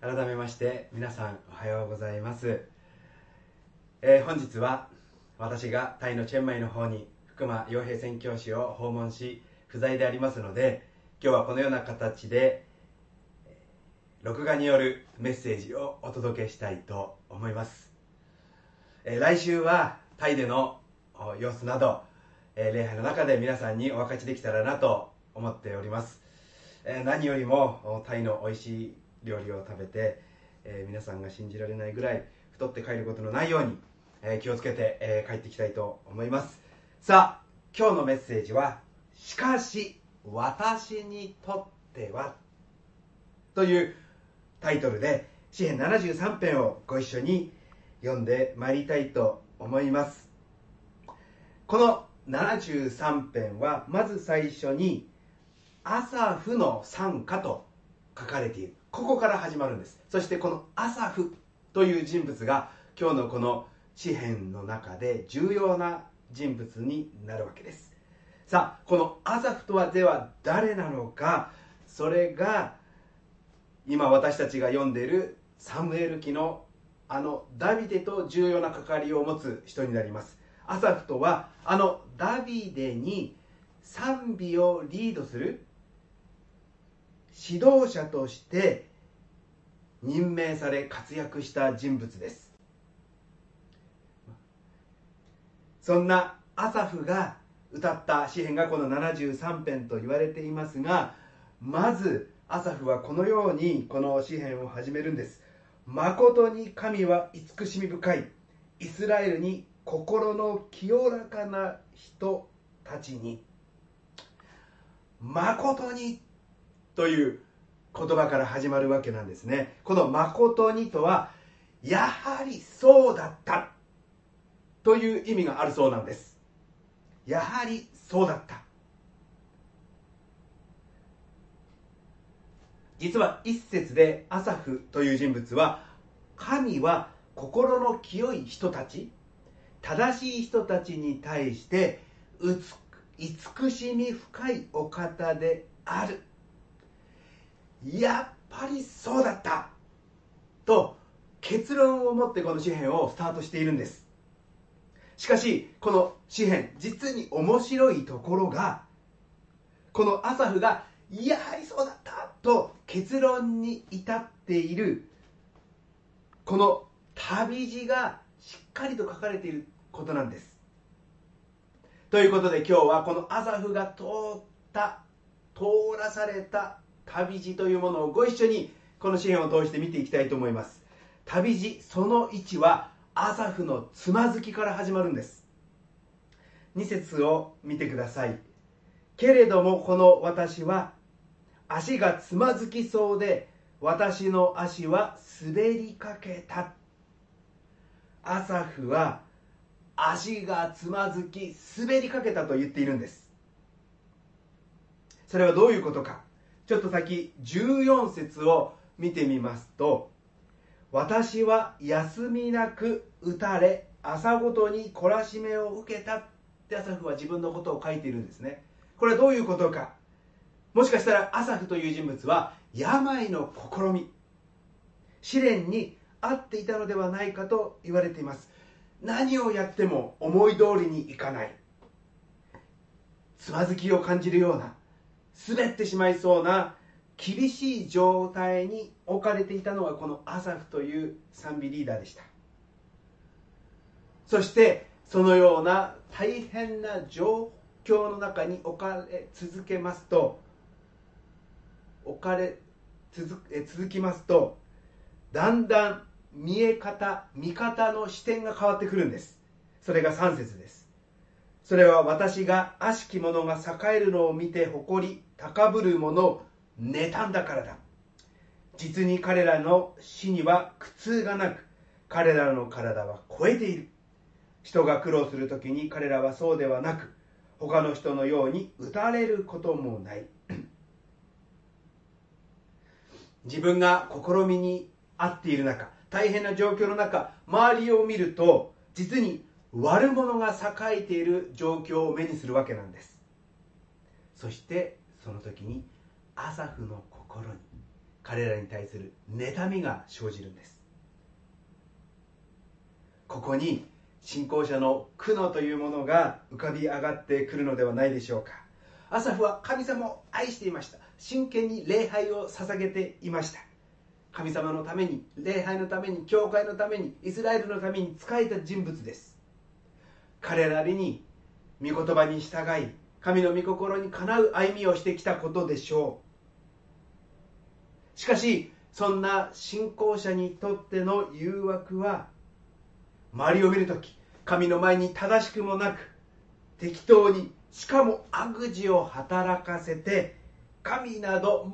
改めまして皆さんおはようございます、えー、本日は私がタイのチェンマイの方に福間洋平宣教師を訪問し不在でありますので今日はこのような形で録画によるメッセージをお届けしたいと思います、えー、来週はタイでの様子など、えー、礼拝の中で皆さんにお分かちできたらなと思っております、えー、何よりもタイの美味しい料理を食べて、え皆さんが信じられないぐらい太って帰ることのないように、え気をつけて、え帰っていきたいと思います。さあ今日のメッセージは「しかし私にとっては」というタイトルで詩編73編をご一緒に読んでまいりたいと思います。この73編はまず最初に「アサフの賛歌」と書かれている。ここから始まるんです。そしてこのアサフという人物が今日のこの詩篇の中で重要な人物になるわけです。さあこのアサフとはでは誰なのかそれが今私たちが読んでいるサムエル記のあのダビデと重要な関わりを持つ人になります。アサフとはあのダビデに賛美をリードする指導者として任命され活躍した人物です。そんなアサフが歌った詩篇がこの73編と言われていますがまずアサフはこのようにこの詩篇を始めるんです。誠に神は慈しみ深い。イスラエルに心の清らかな人たちに。誠にという言葉から始まるわけなんですね。この「誠に」とはやはりそうだった。という意味があるそうなんです。やはりそうだった。実は一節でアサフという人物は神は心の清い人たち正しい人たちに対して慈しみ深いお方である。やっぱりそうだった。と結論を持ってこの詩篇をスタートしているんです。しかしこの詩篇実に面白いところがこのアサフがやはりそうだったと結論に至っている。この旅路がしっかりと書かれていることなんです。ということで今日はこのアサフが通った通らされた旅路というものをご一緒にこの詩篇を通して見ていきたいと思います。旅路その1はアサフのつまずきから始まるんです。2節を見てください。けれどもこの私は足がつまずきそうで私の足は滑りかけた。アサフは足がつまずき滑りかけたと言っているんです。それはどういうことか。ちょっと先14節を見てみますと私は休みなく打たれ朝ごとに懲らしめを受けたってアサフは自分のことを書いているんですね。これはどういうことか。もしかしたらアサフという人物は病の試み。試練に合っていたのではないかと言われています。何をやっても思い通りにいかない。つまずきを感じるような滑ってしまいそうな厳しい状態に置かれていたのがこのアサフという賛美リーダーでした。そしてそのような大変な状況の中に置かれ続けますと置かれ続続きますとだんだん見え方見方の視点が変わってくるんです。それが3節です。それは私が悪しき者が栄えるのを見て誇り高ぶる者を妬んだからだ。実に彼らの死には苦痛がなく彼らの体は超えている。人が苦労する時に彼らはそうではなく他の人のように打たれることもない。自分が試みに遭っている中大変な状況の中周りを見ると実に悪者が栄えている状況を目にするわけなんです。そしてその時にアサフの心に彼らに対する妬みが生じるんです。ここに信仰者の苦悩というものが浮かび上がってくるのではないでしょうか。アサフは神様を愛していました。真剣に礼拝を捧げていました。神様のために礼拝のために教会のためにイスラエルのために仕えた人物です。彼らに御言葉に従い神の御心にかなう歩みをしてきたことでしょう。しかしそんな信仰者にとっての誘惑は周りを見るとき神の前に正しくもなく適当にしかも悪事を働かせて神など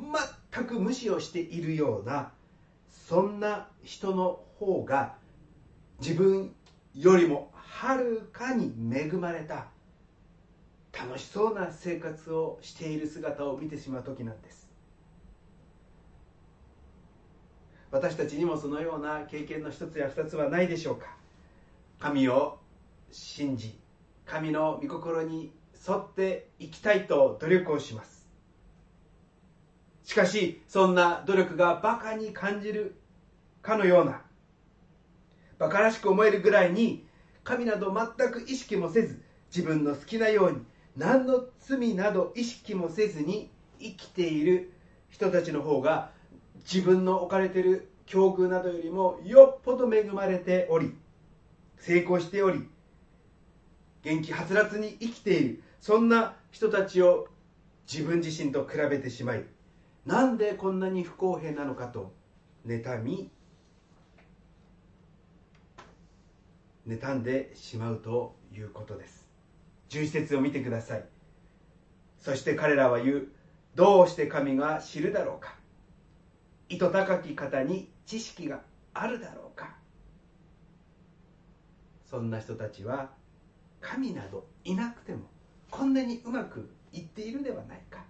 全く無視をしているようなそんな人の方が自分よりもはるかに恵まれた楽しそうな生活をしている姿を見てしまう時なんです。私たちにもそのような経験の一つや二つはないでしょうか。神を信じ神の御心に沿っていきたいと努力をします。しかしそんな努力がバカに感じるかのようなバカらしく思えるぐらいに神など全く意識もせず自分の好きなように何の罪など意識もせずに生きている人たちの方が自分の置かれている境遇などよりもよっぽど恵まれており成功しており元気はつらつに生きているそんな人たちを自分自身と比べてしまいなんでこんなに不公平なのかと妬み妬んでしまうということです。11節を見てください。そして彼らは言う。どうして神が知るだろうか。意図高き方に知識があるだろうか。そんな人たちは神などいなくてもこんなにうまくいっているではないか。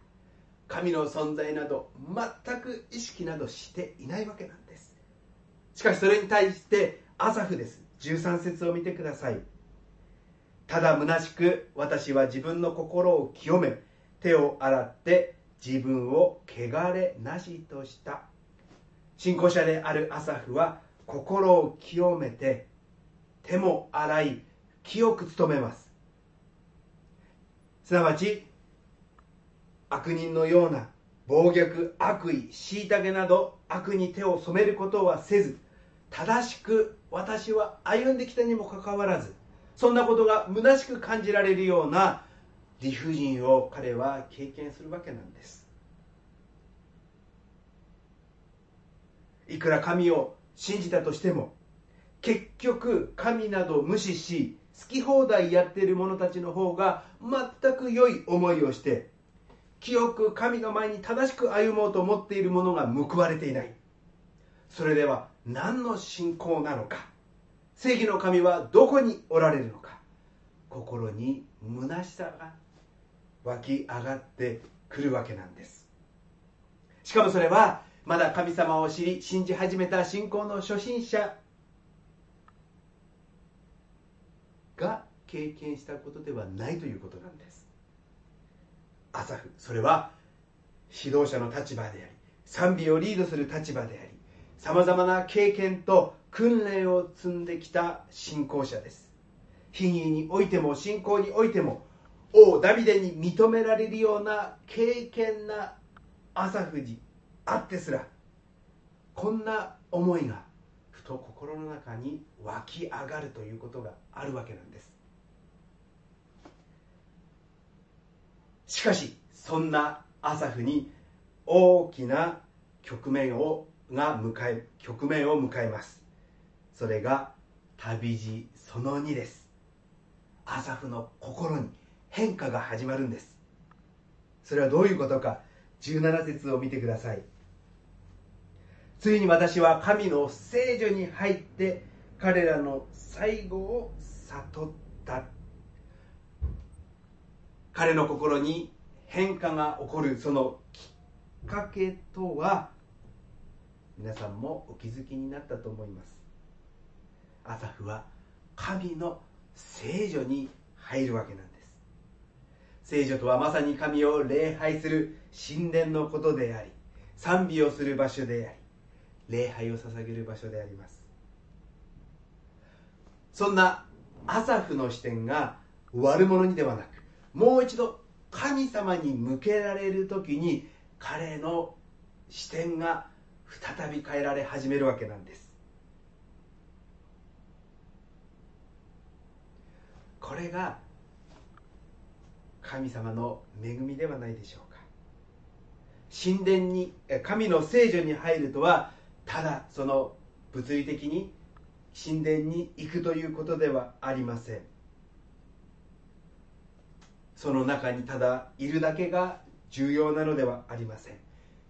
神の存在など全く意識などしていないわけなんです。しかしそれに対してアサフです。13節を見てください。ただ虚しく私は自分の心を清め手を洗って自分を汚れなしとした。信仰者であるアサフは心を清めて手も洗い清く務めます。すなわち悪人のような暴虐悪意虐げなど悪に手を染めることはせず正しく私は歩んできたにもかかわらずそんなことが虚しく感じられるような理不尽を彼は経験するわけなんです。いくら神を信じたとしても結局神など無視し好き放題やっている者たちの方が全く良い思いをして清く神の前に正しく歩もうと思っている者が報われていない。それでは何の信仰なのか？正義の神はどこにおられるのか？心に虚しさが湧き上がってくるわけなんです。しかもそれはまだ神様を知り信じ始めた信仰の初心者が経験したことではないということなんです。アサフそれは指導者の立場であり賛美をリードする立場でありさまざまな経験と訓練を積んできた信仰者です。品位においても信仰においても王ダビデに認められるような経験なアサフにあってすらこんな思いがふと心の中に湧き上がるということがあるわけなんです。しかしそんなアサフに大きな局面をが迎え局面を迎えます。それが旅路その2です。アサフの心に変化が始まるんです。それはどういうことか。17節を見てください。ついに私は神の聖女に入って彼らの最後を悟った。彼の心に変化が起こる。そのきっかけとは皆さんもお気づきになったと思います。アサフは神の聖女に入るわけなんです。聖女とはまさに神を礼拝する神殿のことであり賛美をする場所であり礼拝を捧げる場所であります。そんなアサフの視点が悪者にではなくもう一度神様に向けられる時に彼の視点が再び変えられ始めるわけなんです。これが神様の恵みではないでしょうか。神殿に神の聖女に入るとはただその物理的に神殿に行くということではありません。その中にただいるだけが重要なのではありません。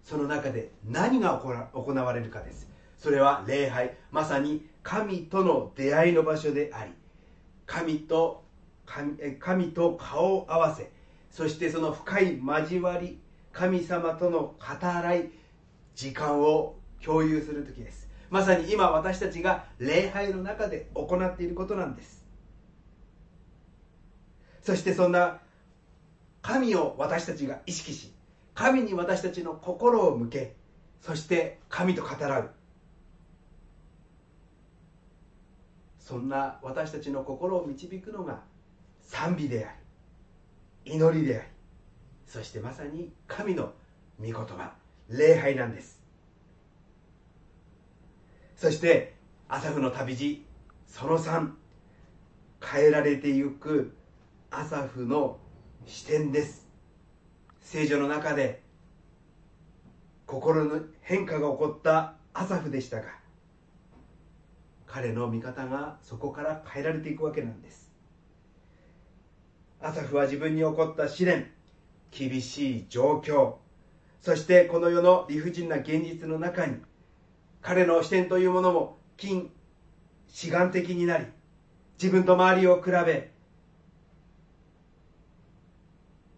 その中で何が行われるかです。それは礼拝。まさに神との出会いの場所であり神と神神と顔を合わせ。そしてその深い交わり神様との語らい時間を共有する時です。まさに今私たちが礼拝の中で行っていることなんです。そしてそんな神を私たちが意識し神に私たちの心を向けそして神と語らう。そんな私たちの心を導くのが賛美であり祈りでありそしてまさに神の御言葉礼拝なんです。そしてアサフの旅路その3変えられてゆくアサフの視点です。聖女の中で心の変化が起こったアサフでしたが彼の味方がそこから変えられていくわけなんです。アサフは自分に起こった試練厳しい状況そしてこの世の理不尽な現実の中に彼の視点というものも金志願的になり自分と周りを比べ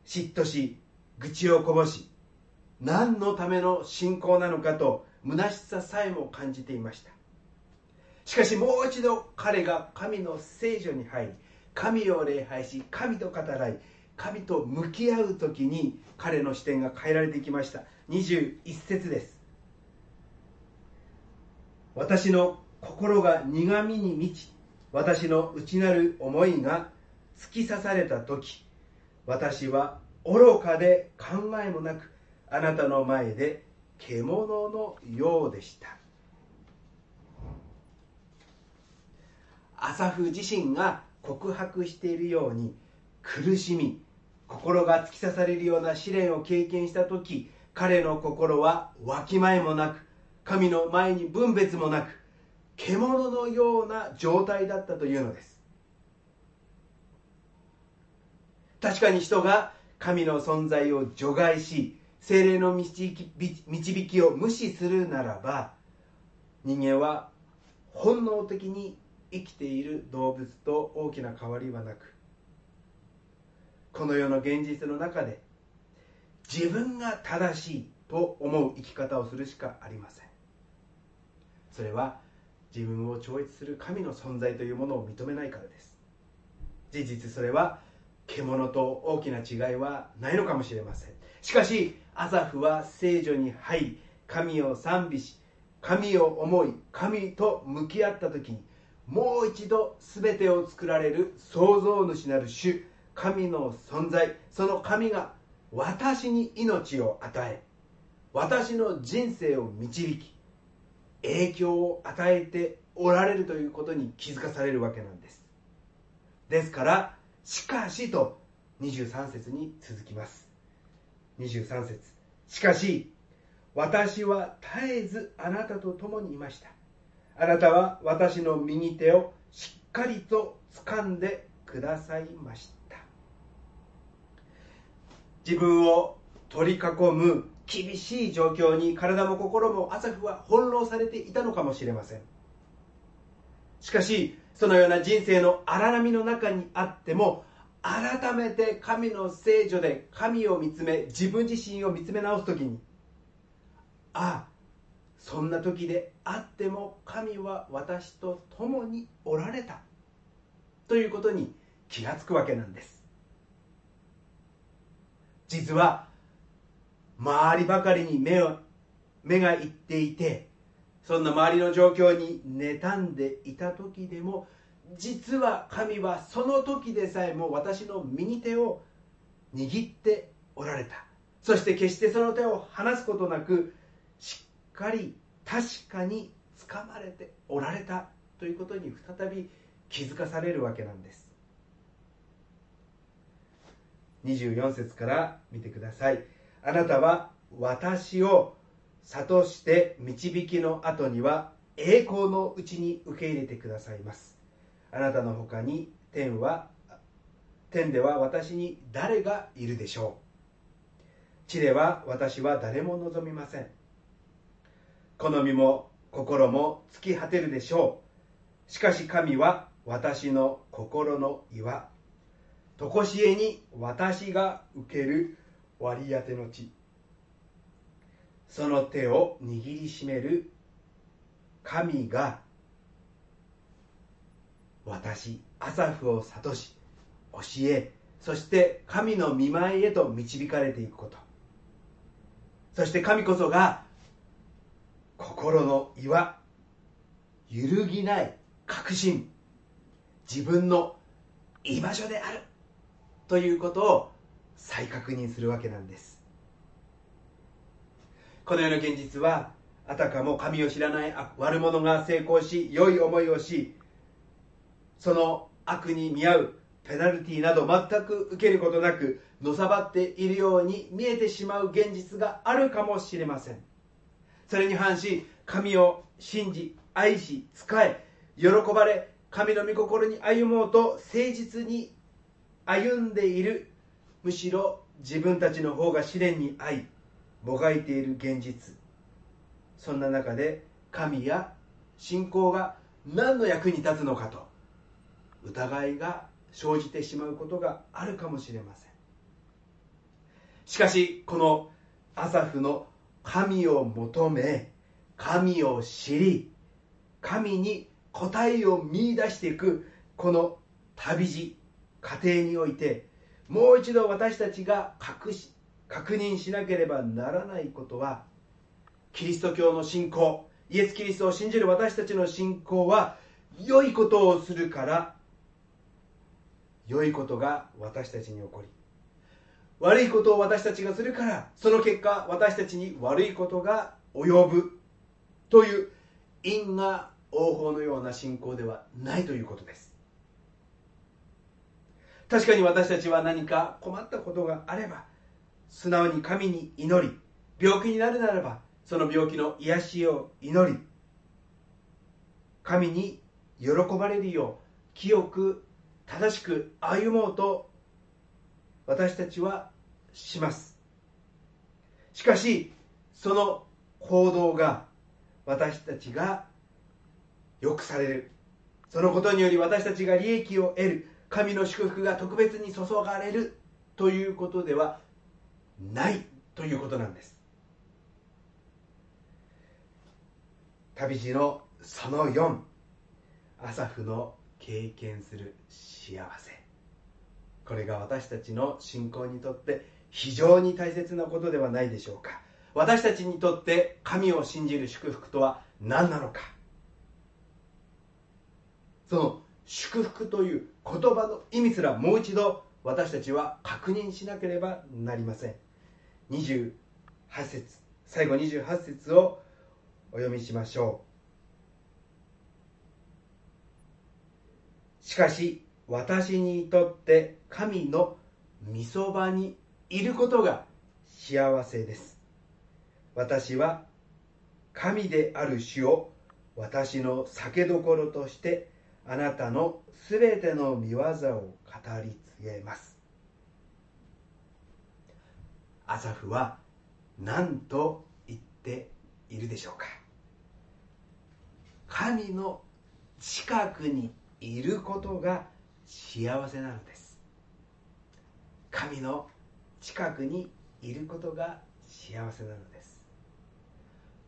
嫉妬し愚痴をこぼし何のための信仰なのかと虚しささえも感じていました。しかしもう一度彼が神の聖女に入り神を礼拝し神と語らい神と向き合う時に彼の視点が変えられてきました。21節です。私の心が苦みに満ち私の内なる思いが突き刺された時私は愚かで考えもなくあなたの前で獣のようでした。アサフ自身が告白しているように苦しみ心が突き刺されるような試練を経験した時彼の心はわきまえもなく神の前に分別もなく獣のような状態だったというのです。確かに人が神の存在を除外し精霊の導き導きを無視するならば人間は本能的に生きている動物と大きな変わりはなくこの世の現実の中で自分が正しいと思う生き方をするしかありません。それは自分を超越する神の存在というものを認めないからです。事実それは獣と大きな違いはないのかもしれません。しかしアザフは聖女に入り神を賛美し神を思い神と向き合った時にもう一度全てを作られる創造主なる主神の存在その神が私に命を与え私の人生を導き影響を与えておられるということに気づかされるわけなんです。ですからしかしと23節に続きます。23節。しかし私は絶えずあなたと共にいました。あなたは私の右手をしっかりと掴んでくださいました。自分を取り囲む厳しい状況に体も心もアサフは翻弄されていたのかもしれません。しかしそのような人生の荒波の中にあっても改めて神の聖女で神を見つめ自分自身を見つめ直す時にああそんな時であっても神は私と共におられたということに気がつくわけなんです。実は周りばかりに目を目がいっていてそんな周りの状況に妬んでいた時でも実は神はその時でさえも私の右手を握っておられた。そして決してその手を離すことなくしっかり確かに掴まれておられた。ということに再び気づかされるわけなんです。24節から見てください。あなたは私を諭して導きの後には栄光のうちに受け入れてくださいます。あなたの他に天は天では私に誰がいるでしょう。地では私は誰も望みません。好みも心も尽き果てるでしょう。しかし神は私の心の岩。常しえに私が受ける割り当ての地。その手を握りしめる神が私アサフを諭し教えそして神の見舞いへと導かれていくこと。そして神こそが心の岩揺るぎない確信自分の居場所であるということを再確認するわけなんです。このような現実はあたかも神を知らない悪者が成功し良い思いをしその悪に見合うペナルティなど全く受けることなくのさばっているように見えてしまう現実があるかもしれません。それに反し神を信じ愛し仕え喜ばれ神の御心に歩もうと誠実に歩んでいるむしろ自分たちの方が試練に遭いもがいている現実。そんな中で神や信仰が何の役に立つのかと疑いが生じてしまうことがあるかもしれません。しかしこのアサフの神を求め神を知り神に答えを見いだしていくこの旅路過程においてもう一度私たちが確し確認しなければならないことはキリスト教の信仰イエス・キリストを信じる私たちの信仰は良いことをするから良いことが私たちに起こり悪いことを私たちがするからその結果私たちに悪いことが及ぶという因果応報のような信仰ではないということです。確かに私たちは何か困ったことがあれば素直に神に祈り病気になるならばその病気の癒しを祈り神に喜ばれるよう清く正しく歩もうと私たちはします。しかしその行動が私たちが良くされる。そのことにより私たちが利益を得る。神の祝福が特別に注がれる。ということではないということなんです。旅路のその4アサフの経験する幸せ。これが私たちの信仰にとって非常に大切なことではないでしょうか。私たちにとって神を信じる祝福とは何なのか。その祝福という言葉の意味すらもう一度私たちは確認しなければなりません。28節最後28節をお読みしましょう。しかし私にとって神の御そばにいることが幸せです。私は神である主を私の酒どころとしてあなたのすべての見業を語り継げます。アサフは何と言っているでしょうか？神の近くにいることが幸せなのです。神の近くにいることが幸せなのです。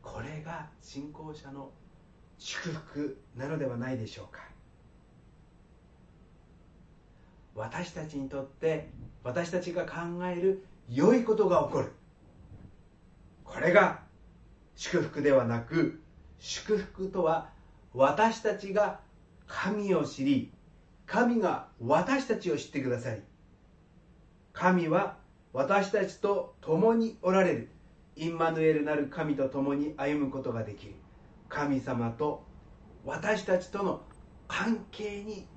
これが信仰者の祝福なのではないでしょうか？私たちにとって私たちが考える良いことが起こる。これが祝福ではなく祝福とは私たちが神を知り神が私たちを知ってくださり神は私たちと共におられる。インマヌエルなる神と共に歩むことができる。神様と私たちとの関係に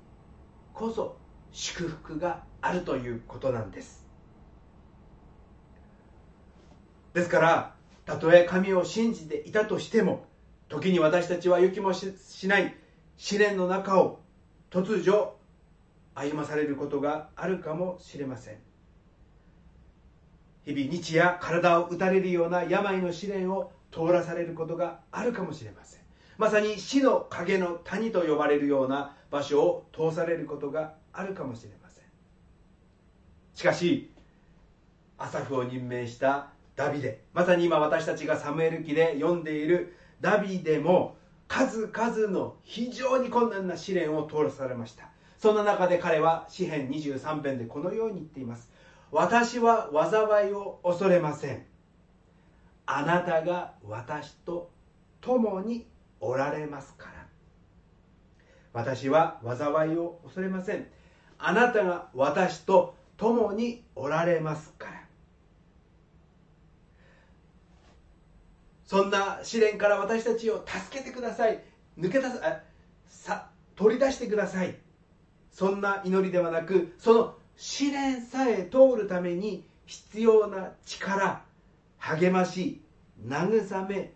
こそ祝福があるということなんです。ですからたとえ神を信じていたとしても時に私たちは予期もしない試練の中を突如歩まされることがあるかもしれません。日々日夜体を打たれるような病の試練を通らされることがあるかもしれません。まさに死の影の谷と呼ばれるような場所を通されることがあるかもしれません。しかしアサフを任命したダビデ。まさに今私たちがサムエル記で読んでいるダビデも数々の非常に困難な試練を通らされました。そんな中で彼は詩編23編でこのように言っています。私は災いを恐れません。あなたが私と共におられますから。私は災いを恐れません。あなたが私と共におられますからそんな試練から私たちを助けてください。抜け出さ取り出してください。そんな祈りではなくその試練さえ通るために必要な力励まし慰め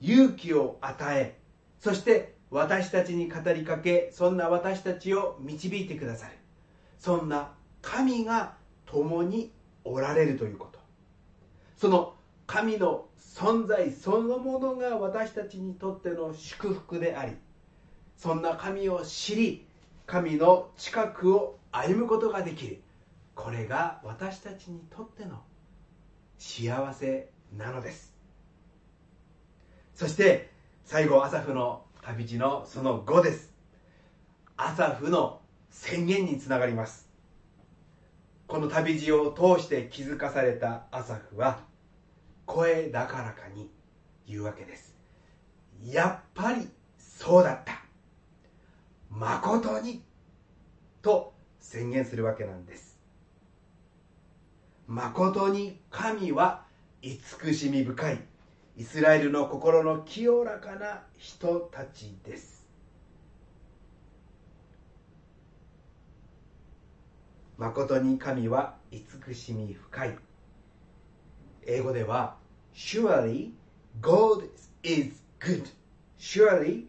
勇気を与えそして私たちに語りかけそんな私たちを導いてくださる。そんな神が共におられるということ。その神の存在そのものが私たちにとっての祝福でありそんな神を知り神の近くを歩むことができる。これが私たちにとっての幸せなのです。そして最後アサフの旅路のその5です。アサフの宣言につながります。この旅路を通して気づかされたアサフは声高らかに言うわけです。やっぱりそうだった。誠にと宣言するわけなんです。誠に神は慈しみ深い。イスラエルの心の清らかな人たちです。誠に神は慈しみ深い。英語では Surely God is good. Surely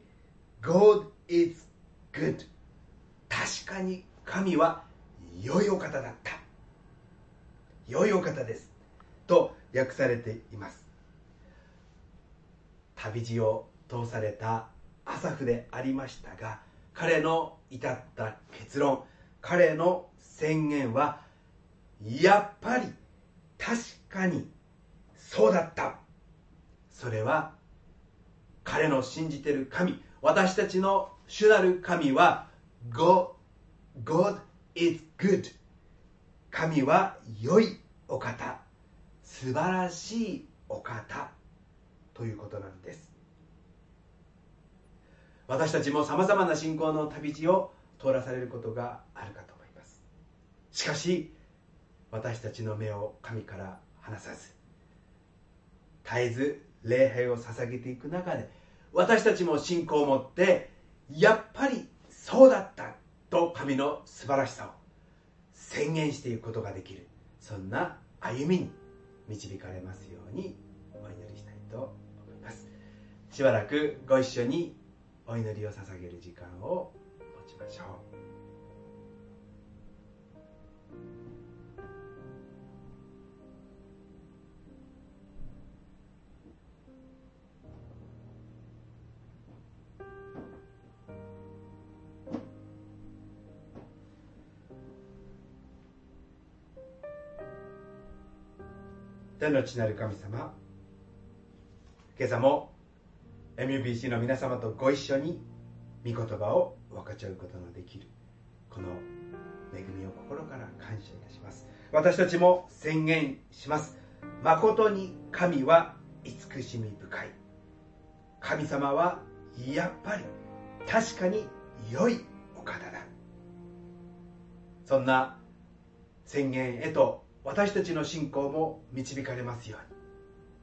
God is good. 確かに神は良いお方だった。良いお方です。と訳されています。旅路を通されたアサフでありましたが彼の至った結論彼の宣言はやっぱり確かにそうだった。それは彼の信じてる神私たちの主なる神は God, God is good 神は良いお方素晴らしいお方ということなんです。私たちもさまざまな信仰の旅路を通らされることがあるかと思います。しかし私たちの目を神から離さず絶えず礼拝を捧げていく中で私たちも信仰を持ってやっぱりそうだったと神の素晴らしさを宣言していくことができる。そんな歩みに導かれますようにお祈りしたいと思います。しばらくご一緒にお祈りを捧げる時間を持ちましょう。天の地なる神様。今朝も MBC の皆様とご一緒に御言葉を分かち合うことのできるこの恵みを心から感謝いたします。私たちも宣言します。誠に神は慈しみ深い。神様はやっぱり確かに良いお方だ。そんな宣言へと私たちの信仰も導かれますように。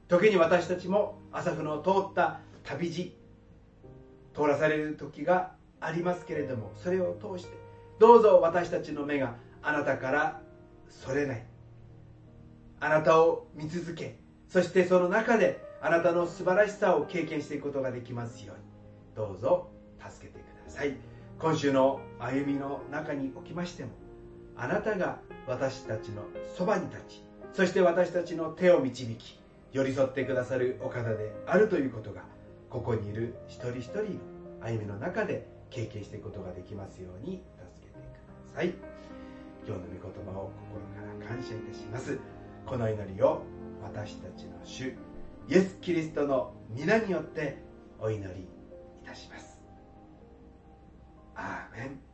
時に私たちも朝日の通った旅路通らされる時がありますけれどもそれを通してどうぞ私たちの目があなたからそれない。あなたを見続けそしてその中であなたの素晴らしさを経験していくことができますように。どうぞ助けてください。今週の歩みの中におきましてもあなたが私たちのそばに立ちそして私たちの手を導き寄り添ってくださるお方であるということがここにいる一人一人の歩みの中で経験していくことができますように助けてください。今日の御言葉を心から感謝いたします。この祈りを私たちの主イエス・キリストの皆によってお祈りいたします。アーメン。